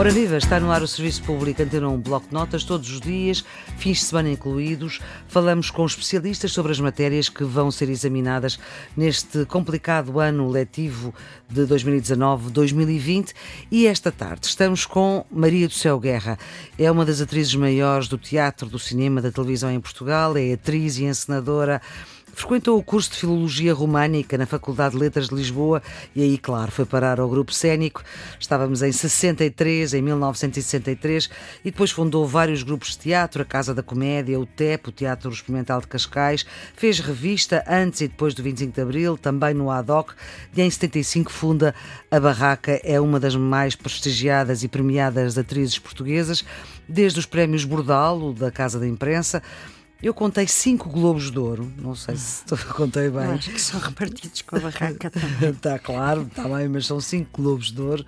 Ora viva, está no ar o Serviço Público Antena um Bloco de Notas, todos os dias, fins de semana incluídos. Falamos com especialistas sobre as matérias que vão ser examinadas neste complicado ano letivo de 2019-2020. E esta tarde estamos com Maria do Céu Guerra. É uma das atrizes maiores do teatro, do cinema, da televisão em Portugal, é atriz e encenadora Frequentou o curso de Filologia Românica na Faculdade de Letras de Lisboa e aí, claro, foi parar ao grupo cénico. Estávamos em 63, em 1963, e depois fundou vários grupos de teatro, a Casa da Comédia, o TEP, o Teatro Experimental de Cascais, fez revista antes e depois do 25 de Abril, também no ADOC, e em 75 funda a Barraca, é uma das mais prestigiadas e premiadas atrizes portuguesas, desde os prémios Bordalo, da Casa da Imprensa, eu contei cinco Globos de Ouro, não sei se contei bem. acho que são repartidos com a barraca também. está claro, está bem, mas são cinco Globos de Ouro.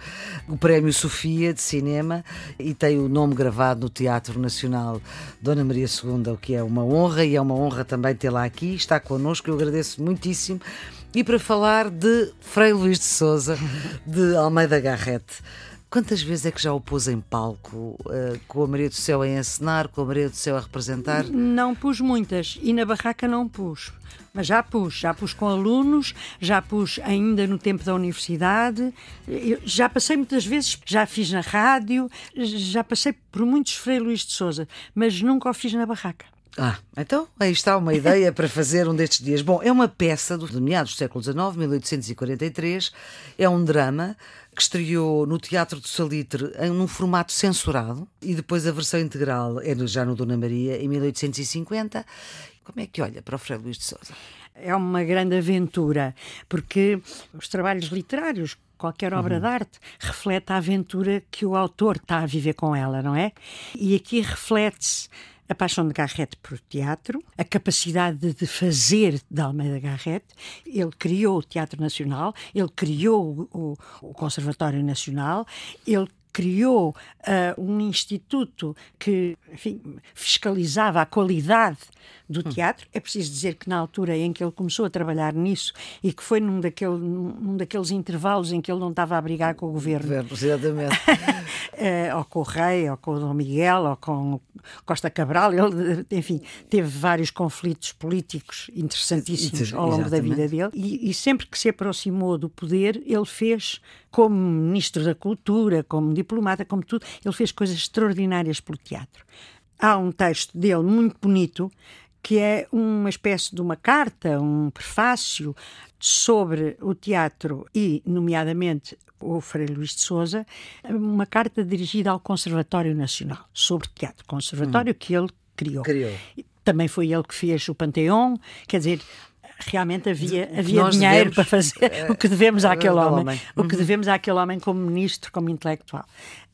O Prémio Sofia de Cinema e tem o nome gravado no Teatro Nacional Dona Maria II, o que é uma honra e é uma honra também tê-la aqui. Está connosco, eu agradeço muitíssimo. E para falar de Frei Luís de Souza, de Almeida Garrete. Quantas vezes é que já o pôs em palco, uh, com a Maria do Céu a encenar, com a Maria do Céu a representar? Não pus muitas e na barraca não pus. Mas já pus, já pus com alunos, já pus ainda no tempo da universidade, já passei muitas vezes, já fiz na rádio, já passei por muitos Frei Luís de Souza, mas nunca o fiz na barraca. Ah, então aí está uma ideia para fazer um destes dias. Bom, é uma peça do, de meados do século XIX, 1843, é um drama que estreou no Teatro do Salitre em um formato censurado e depois a versão integral é já no Dona Maria em 1850. Como é que olha para o Frei Luís de Souza? É uma grande aventura, porque os trabalhos literários qualquer obra uhum. de arte reflete a aventura que o autor está a viver com ela, não é? E aqui reflete-se a paixão de Garrett por teatro, a capacidade de fazer de Almeida Garrett. Ele criou o Teatro Nacional, ele criou o, o Conservatório Nacional, ele criou uh, um instituto que enfim, fiscalizava a qualidade do hum. teatro. É preciso dizer que na altura em que ele começou a trabalhar nisso e que foi num, daquele, num daqueles intervalos em que ele não estava a brigar com o governo. governo exatamente. uh, ou com o rei, ou com o Dom Miguel, ou com Costa Cabral. Ele, enfim, teve vários conflitos políticos interessantíssimos ao longo exatamente. da vida dele. E, e sempre que se aproximou do poder, ele fez como ministro da Cultura, como diplomata, como tudo, ele fez coisas extraordinárias pelo teatro. Há um texto dele muito bonito que é uma espécie de uma carta, um prefácio sobre o teatro e, nomeadamente, o Frei Luís de Souza, uma carta dirigida ao Conservatório Nacional sobre teatro, conservatório hum. que ele criou. criou. Também foi ele que fez o Panteão, quer dizer, realmente havia, havia dinheiro devemos, para fazer uh, o que devemos àquele uh, homem, homem, o que uhum. devemos àquele homem como ministro, como intelectual.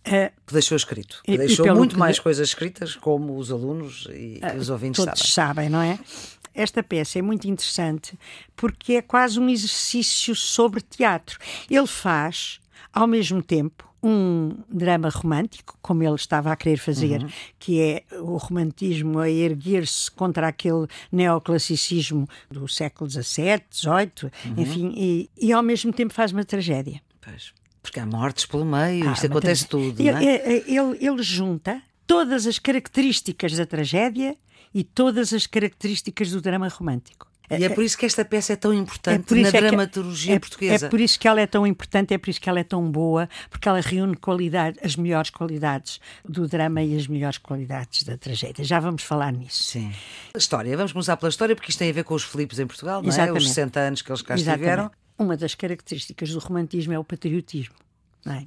Uh, que deixou escrito, que deixou muito que mais de... coisas escritas, como os alunos e, uh, os ouvintes todos sabem. sabem, não é? Esta peça é muito interessante porque é quase um exercício sobre teatro. Ele faz, ao mesmo tempo, um drama romântico, como ele estava a querer fazer, uhum. que é o romantismo a erguer-se contra aquele neoclassicismo do século XVII, XVIII, uhum. enfim, e, e, ao mesmo tempo faz uma tragédia. Pois, porque há mortes pelo meio, ah, isto acontece tudo. Ele, é? ele, ele junta todas as características da tragédia e todas as características do drama romântico. E é por isso que esta peça é tão importante é na é dramaturgia é, portuguesa. É por isso que ela é tão importante, é por isso que ela é tão boa, porque ela reúne qualidade, as melhores qualidades do drama e as melhores qualidades da tragédia. Já vamos falar nisso. Sim. A história, vamos começar pela história, porque isto tem a ver com os Filipos em Portugal, não é? Os 60 anos que eles cá Exatamente. estiveram. Uma das características do romantismo é o patriotismo. É?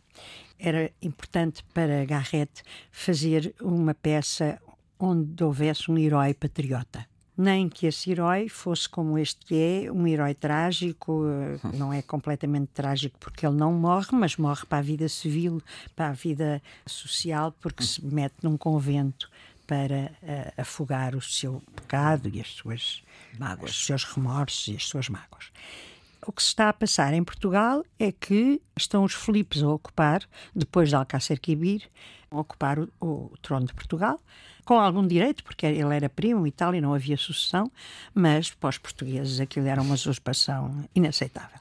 Era importante para Garrett fazer uma peça onde houvesse um herói patriota nem que esse herói fosse como este que é, um herói trágico, eh, não é completamente trágico porque ele não morre, mas morre para a vida civil, para a vida social, porque se mete num convento para uh, afogar o seu pecado e as suas mágoas, os seus remorsos e as suas mágoas. O que se está a passar em Portugal é que estão os Filipes a ocupar, depois de Alcácer Quibir, a ocupar o, o trono de Portugal com algum direito, porque ele era primo e tal, e não havia sucessão, mas para os portugueses aquilo era uma usurpação inaceitável.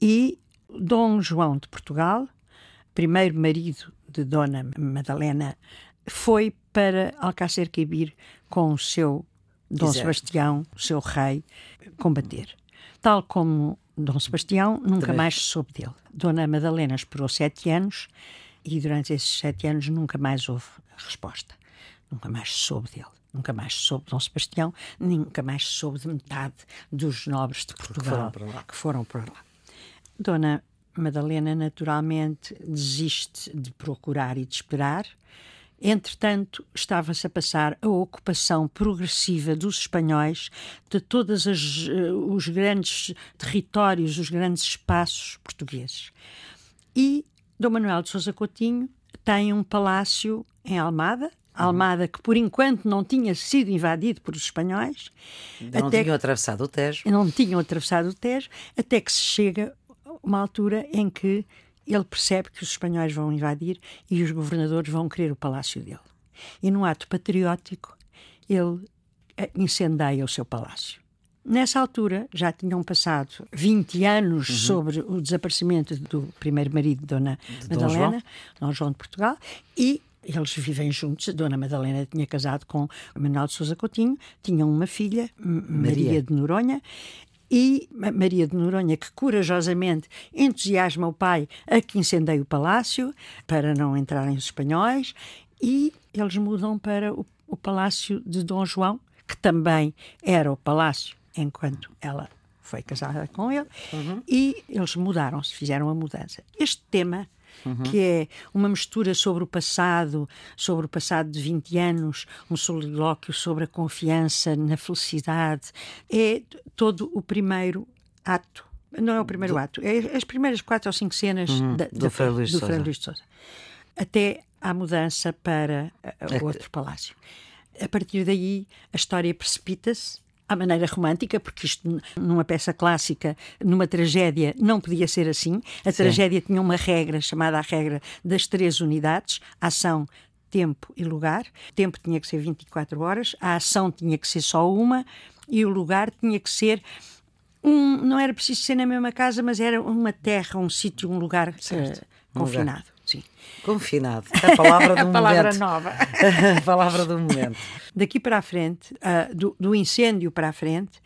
E Dom João de Portugal, primeiro marido de Dona Madalena foi para Alcácer Quibir com o seu Dom Exato. Sebastião, o seu rei, combater. Tal como Dom Sebastião, nunca Também. mais se soube dele. Dona Madalena esperou sete anos e durante esses sete anos nunca mais houve resposta. Nunca mais se soube dele. Nunca mais se soube de Dom Sebastião, nunca mais se soube de metade dos nobres de Portugal que foram para lá. Foram para lá. Dona Madalena, naturalmente, desiste de procurar e de esperar Entretanto, estava-se a passar a ocupação progressiva dos espanhóis de todos uh, os grandes territórios, os grandes espaços portugueses. E Dom Manuel de Sousa Coutinho tem um palácio em Almada, uhum. Almada que por enquanto não tinha sido invadido por os espanhóis. Não tinham atravessado o Tejo. Não tinham atravessado o Tejo, até que se chega uma altura em que ele percebe que os espanhóis vão invadir e os governadores vão querer o palácio dele. E num ato patriótico, ele eh, incendeia o seu palácio. Nessa altura, já tinham passado 20 anos uhum. sobre o desaparecimento do primeiro marido de Dona de Madalena, Dom João. Dom João de Portugal, e eles vivem juntos. Dona Madalena tinha casado com Manuel de Sousa Coutinho, tinham uma filha, Maria, Maria de Noronha, e Maria de Noronha, que corajosamente entusiasma o pai a que incendeie o palácio para não entrarem os espanhóis, e eles mudam para o, o palácio de Dom João, que também era o palácio enquanto ela foi casada com ele, uhum. e eles mudaram-se, fizeram a mudança. Este tema uhum. que é uma mistura sobre o passado, sobre o passado de 20 anos, um solilóquio sobre a confiança na felicidade. É todo o primeiro ato. Não é o primeiro do... ato, é as primeiras quatro ou cinco cenas uhum. da, do, da, Frei Luís do Frei Luís de Sousa. Até à mudança para o outro palácio. A partir daí, a história precipita-se à maneira romântica, porque isto numa peça clássica, numa tragédia, não podia ser assim. A Sim. tragédia tinha uma regra chamada a regra das três unidades: ação, tempo e lugar. O tempo tinha que ser 24 horas, a ação tinha que ser só uma e o lugar tinha que ser um, não era preciso ser na mesma casa, mas era uma terra, um sítio, um lugar uh, confinado. Confinado. A palavra do a palavra nova. a palavra do momento. Daqui para a frente, uh, do, do incêndio para a frente,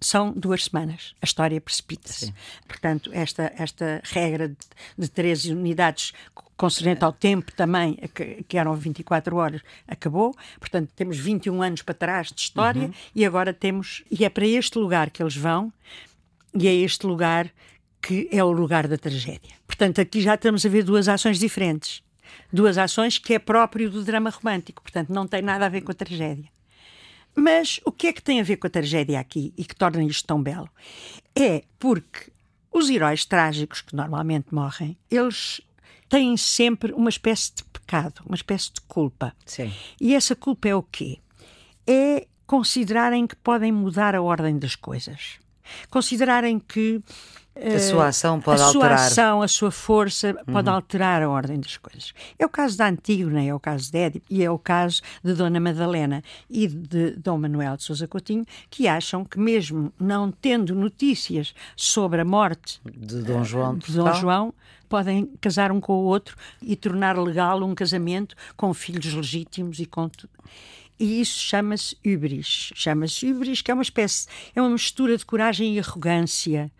são duas semanas. A história precipita-se. Portanto, esta, esta regra de, de 13 unidades concernente ao tempo também, que, que, eram 24 horas, acabou. Portanto, temos 21 anos para trás de história uhum. e agora temos. E é para este lugar que eles vão, e é este lugar que é o lugar da tragédia. Portanto, aqui já estamos a ver duas ações diferentes. Duas ações que é próprio do drama romântico, portanto, não tem nada a ver com a tragédia. Mas o que é que tem a ver com a tragédia aqui e que torna isto tão belo? É porque os heróis trágicos que normalmente morrem, eles têm sempre uma espécie de pecado, uma espécie de culpa. Sim. E essa culpa é o quê? É considerarem que podem mudar a ordem das coisas. Considerarem que a sua ação pode a alterar. A sua ação, a sua força pode uhum. alterar a ordem das coisas. É o caso da Antígona, é o caso de Édipo e é o caso de Dona Madalena e de Dom Manuel de Sousa Coutinho, que acham que mesmo não tendo notícias sobre a morte de Dom João, de Dom João podem casar um com o outro e tornar legal um casamento com filhos legítimos e com tudo. E isso chama-se hubris. Chama-se hubris, que é uma espécie, é uma mistura de coragem e arrogância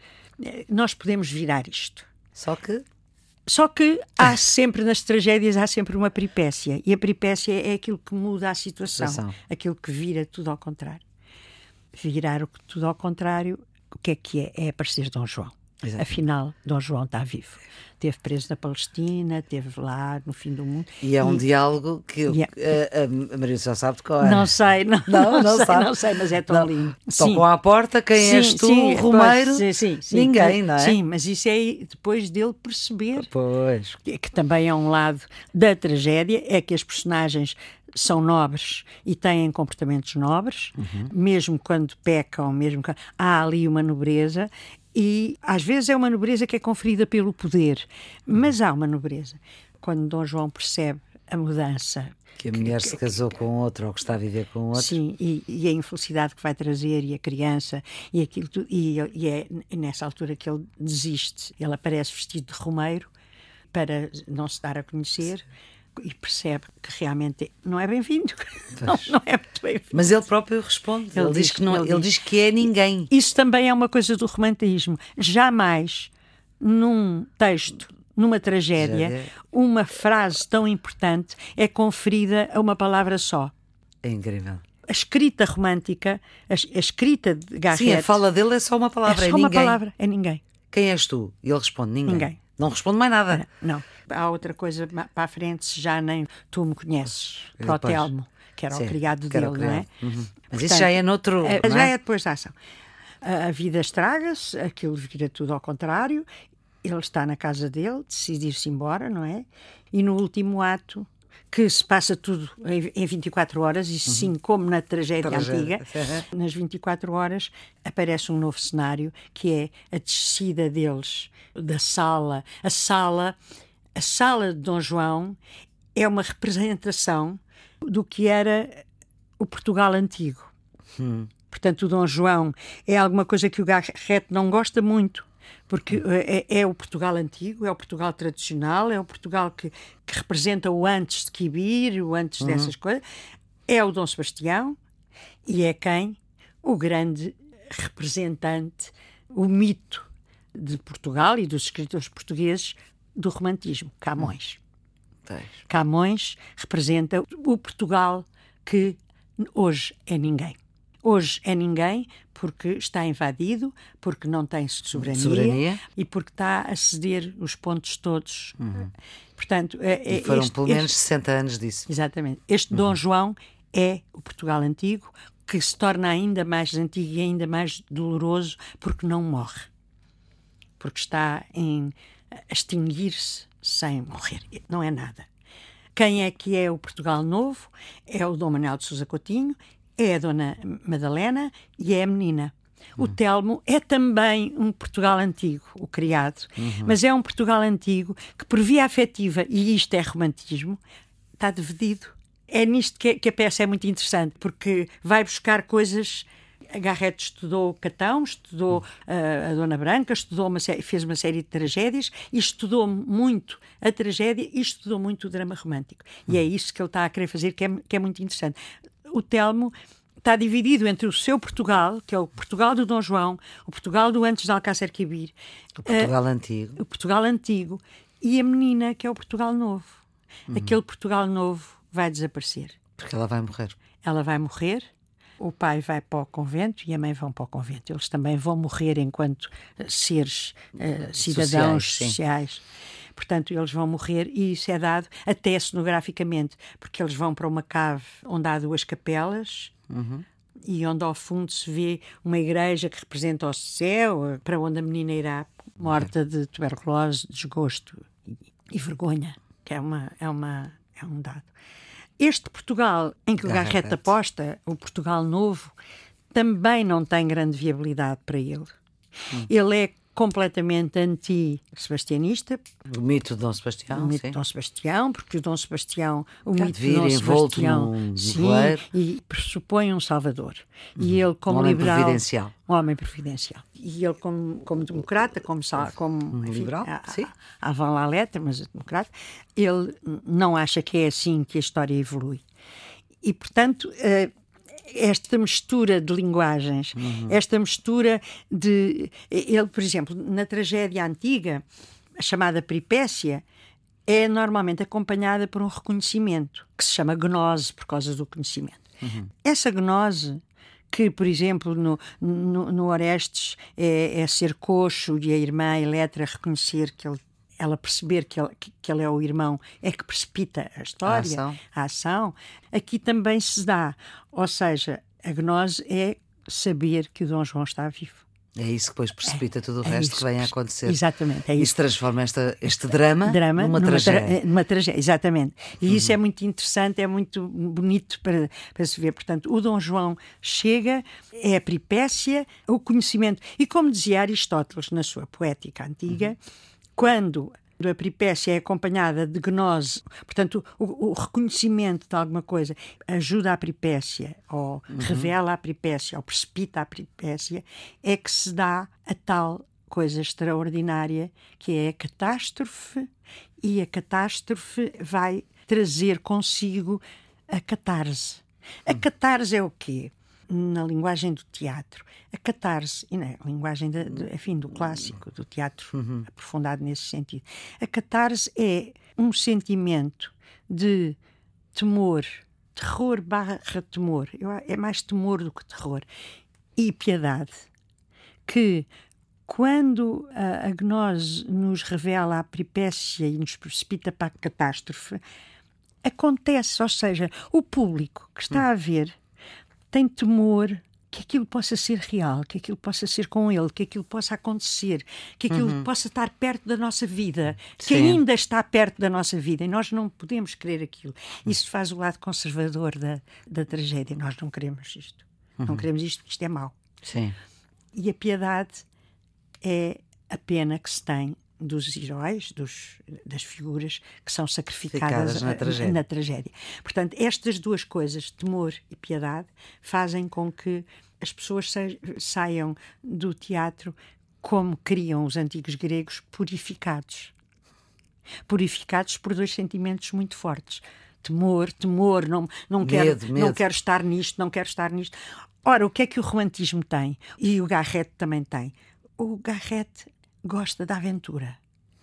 nós podemos virar isto. Só que só que há sempre nas tragédias há sempre uma peripécia e a peripécia é aquilo que muda a situação, situação. aquilo que vira tudo ao contrário. Virar o tudo ao contrário, o que é que é? É aparecer Dom João. Exato. Afinal, Dom João está vivo. Esteve preso na Palestina, esteve lá no fim do mundo. E é um e, diálogo que é, a, a Maria só sabe de qual é. Não sei, não, não, não, não sei, sabe. não sei, mas é tão não. lindo. Tocam à porta, quem sim, és tu, sim, Romeiro? Sim, sim, sim, Ninguém, não é? Sim, mas isso é depois dele perceber. Pois. Que, que também é um lado da tragédia, é que as personagens são nobres e têm comportamentos nobres, uhum. mesmo quando pecam, mesmo que há ali uma nobreza e às vezes é uma nobreza que é conferida pelo poder, mas há uma nobreza. Quando Dom João percebe a mudança. Que a mulher que, se casou com outro ou que está a viver com outro. Sim, e, e, a infelicidade que vai trazer, e a criança, e aquilo tudo. E, e é nessa altura que ele desiste. Ele aparece vestido de Romeiro para não se dar a conhecer e percebe que realmente não é bem-vindo. Não, não, é muito bem-vindo. Mas ele próprio responde. Ele, ele diz, que não, ele, ele diz, diz que é ninguém. Isso também é uma coisa do romantismo. Jamais num texto numa tragédia, uma frase tão importante é conferida a uma palavra só. É incrível. A escrita romântica, a, a escrita de Garrett... Sim, a fala dele é só uma palavra, é só é uma ninguém. palavra, é ninguém. Quem és tu? E ele responde, ninguém. Ninguém. Não responde mais nada. Não. Há outra coisa para a frente, se já nem tu me conheces, para o Telmo, que era Sim, o criado dele, o criado. não é? Uhum. Mas Portanto, isso já é noutro. É, já é? é depois da ação. A vida estraga-se, aquilo vira tudo ao contrário, ele está na casa dele, decide ir-se embora, não é? E no último ato, que se passa tudo em 24 horas, e sim, uhum. como na tragédia, tragédia. antiga, nas 24 horas aparece um novo cenário que é a descida deles da sala. A sala, a sala de Dom João é uma representação do que era o Portugal antigo. Hum. Portanto, o Dom João é alguma coisa que o Garrett não gosta muito porque é, é, o Portugal antigo, é o Portugal tradicional, é o Portugal que, que representa o antes de Quibir, o antes uhum. dessas coisas. É o Dom Sebastião e é quem? O grande representante, o mito de Portugal e dos escritores portugueses do romantismo, Camões. Uhum. Camões representa o Portugal que hoje é ninguém. Hoje é ninguém porque está invadido, porque não tem soberania, soberania. e porque está a ceder os pontos todos. Uhum. Portanto, é, e foram este, pelo menos este, 60 anos disso. Exatamente. Este uhum. Dom João é o Portugal antigo, que se torna ainda mais antigo e ainda mais doloroso porque não morre. Porque está em extinguir-se sem morrer. Não é nada. Quem é que é o Portugal Novo? É o Dom Manuel de Sousa Coutinho é a Dona Madalena e é a menina. O Telmo é também um Portugal antigo, o criado, uhum. mas é um Portugal antigo que, por via afetiva, e isto é romantismo, está dividido. É nisto que, que a peça é muito interessante, porque vai buscar coisas. A Garrett estudou Catão, estudou uh, a Dona Branca, estudou uma fez uma série de tragédias e estudou muito a tragédia e estudou muito o drama romântico. E é isso que ele está a querer fazer, que é, que é muito interessante o Telmo está dividido entre o seu Portugal, que é o Portugal do Dom João, o Portugal do antes de Alcácer Quibir, o Portugal uh, antigo, o Portugal antigo e a menina que é o Portugal novo. Uhum. Aquele Portugal novo vai desaparecer. Porque ela vai morrer. Ela vai morrer. O pai vai para o convento e a mãe vão para o convento. Eles também vão morrer enquanto seres uh, cidadãos sociais. sociais. Portanto, eles vão morrer e isso é dado até cenograficamente, porque eles vão para uma cave onde há duas capelas. Uhum. E onde ao fundo se vê uma igreja que representa o céu, para onde a menina irá, morta de tuberculose, desgosto e, vergonha, que é, uma, é, uma, é um dado. Este Portugal em que o Garrett aposta, o Portugal novo, também não tem grande viabilidade para ele. Hum. Ele é completamente anti-sebastianista. O mito de Dom Sebastião. O mito sim. de Dom Sebastião, porque o Dom Sebastião, o mito de Dom Sebastião, sim, e pressupõe um salvador. Uhum. E ele como um homem liberal, providencial. Um homem providencial. E ele como, como democrata, como, como um enfim, liberal, a, sim. A, a lá letra, mas democrata, ele não acha que é assim que a história evolui. E, portanto, uh, esta mistura de linguagens, uhum. esta mistura de. Ele, por exemplo, na tragédia antiga, a chamada peripécia, é normalmente acompanhada por um reconhecimento, que se chama gnose, por causa do conhecimento. Uhum. Essa gnose que, por exemplo, no, no, no Orestes é, é, ser coxo e a irmã Eletra reconhecer que ele ela perceber que ele, que ele é o irmão é que precipita a história, a ação. a ação. Aqui também se dá. Ou seja, a gnose é saber que o Dom João está vivo. É isso que depois precipita é, tudo o é resto que vem a acontecer. Exatamente. É isso. isso transforma esta, este drama, drama numa, numa tragédia. Tra numa tragédia, exatamente. E uhum. isso é muito interessante, é muito bonito para, para se ver. Portanto, o Dom João chega, é a peripécia, o conhecimento. E como dizia Aristóteles na sua poética antiga, uhum quando a peripécia é acompanhada de gnose, portanto, o, o, reconhecimento de alguma coisa ajuda a peripécia, ou uhum. revela a peripécia, ou precipita a peripécia, é que se dá a tal coisa extraordinária que é a catástrofe, e a catástrofe vai trazer consigo a catarse. A hum. catarse é o quê? Na linguagem do teatro. A catarse, e na linguagem de, de, do clássico, do teatro uhum. aprofundado nesse sentido. A catarse é um sentimento de temor, terror barra temor. É mais temor do que terror. E piedade. Que quando a, a gnose nos revela a peripécia e nos precipita para a catástrofe, acontece, ou seja, o público que está a ver tem temor que aquilo possa ser real, que aquilo possa ser com ele, que aquilo possa acontecer, que aquilo uhum. possa estar perto da nossa vida, que Sim. ainda está perto da nossa vida e nós não podemos querer aquilo. Isso faz o lado conservador da, da tragédia. Nós não queremos isto. Uhum. Não queremos isto, isto é mau. Sim. E a piedade é a pena que se tem dos heróis, dos, das figuras que são sacrificadas na tragédia. na tragédia. Portanto, estas duas coisas, temor e piedade, fazem com que as pessoas saiam do teatro como queriam os antigos gregos, purificados. Purificados por dois sentimentos muito fortes. Temor, temor, não, não, medo, quero, medo. não quero estar nisto, não quero estar nisto. Ora, o que é que o romantismo tem? E o Garrett também tem o Garrett gosta da aventura,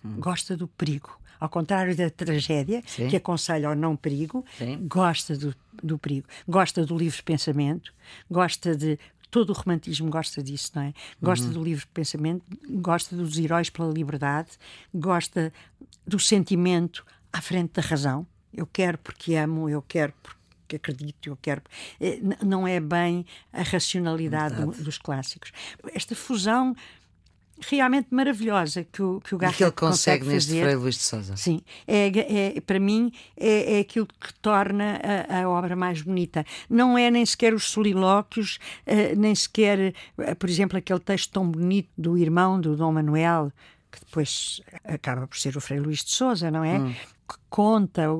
hum. gosta do perigo. Ao contrário da tragédia, Sim. que aconselha ao não perigo, Sim. gosta do, do perigo, gosta do livre pensamento, gosta de. Todo o romantismo gosta disso, não é? Gosta uhum. do livre pensamento, gosta dos heróis pela liberdade, gosta do sentimento à frente da razão. Eu quero porque amo, eu quero porque acredito, eu quero. Eh, não é bem a racionalidade do, dos clássicos. Esta fusão realmente maravilhosa que o, que o Garrett que ele consegue, consegue neste Frei Luís de Souza. Sim, é, é, para mim é, é aquilo que torna a, a, obra mais bonita. Não é nem sequer os solilóquios, uh, nem sequer, uh, por exemplo, aquele texto tão bonito do irmão do Dom Manuel, que depois acaba por ser o Frei Luís de Souza, não é? Hum. Que conta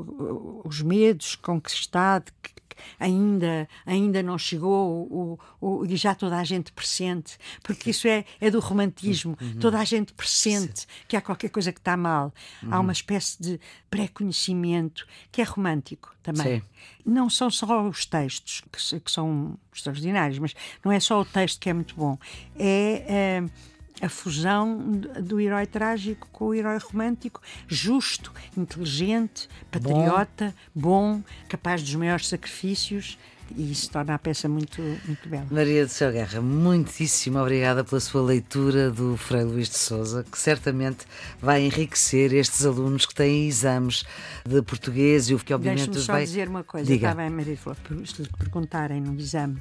os medos com que está, que, ainda, ainda não chegou o, o, e já toda a gente pressente, porque isso é, é do romantismo, uhum. toda a gente pressente que há qualquer coisa que está mal. Uhum. Há uma espécie de pré-conhecimento que é romântico também. Sim. Não são só os textos que, que, são extraordinários, mas não é só o texto que é muito bom, é. é a fusão do herói trágico com o herói romântico, justo, inteligente, patriota, bom, bom capaz dos maiores sacrifícios e isso torna a peça muito, muito bela. Maria do Céu Guerra, muitíssimo obrigada pela sua leitura do Frei Luís de Souza, que certamente vai enriquecer estes alunos que têm exames de português e o que obviamente Deixe-me só vai... dizer uma coisa, Diga. estava a Maria Flor, se lhe perguntarem no exame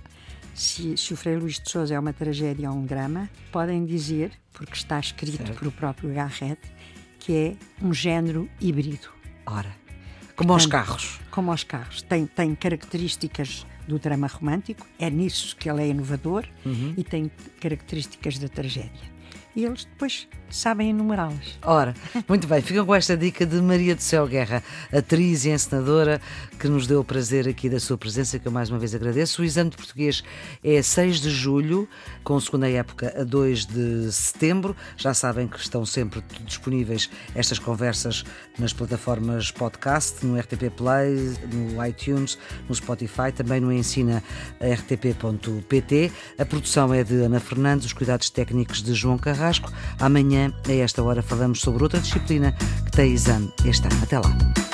se, se o Frei Luís de Souza é uma tragédia ou um drama, podem dizer, porque está escrito certo. por o próprio Garrett, que é um género híbrido. Ora, como Portanto, aos carros. Como aos carros. Tem, tem características do drama romântico, é nisso que ele é inovador, uhum. e tem características da tragédia e eles depois sabem enumerá-las. Ora, muito bem, ficam com esta dica de Maria do Céu Guerra, atriz e encenadora, que nos deu o prazer aqui da sua presença, que eu mais uma vez agradeço. O exame de português é 6 de julho, com segunda época a 2 de setembro. Já sabem que estão sempre disponíveis estas conversas nas plataformas podcast, no RTP Play, no iTunes, no Spotify, também no ensina rtp.pt. A produção é de Ana Fernandes, os cuidados técnicos de João Carrasco. Carrasco. Amanhã, a esta hora, falamos sobre outra disciplina que tem exame este ano. Até lá.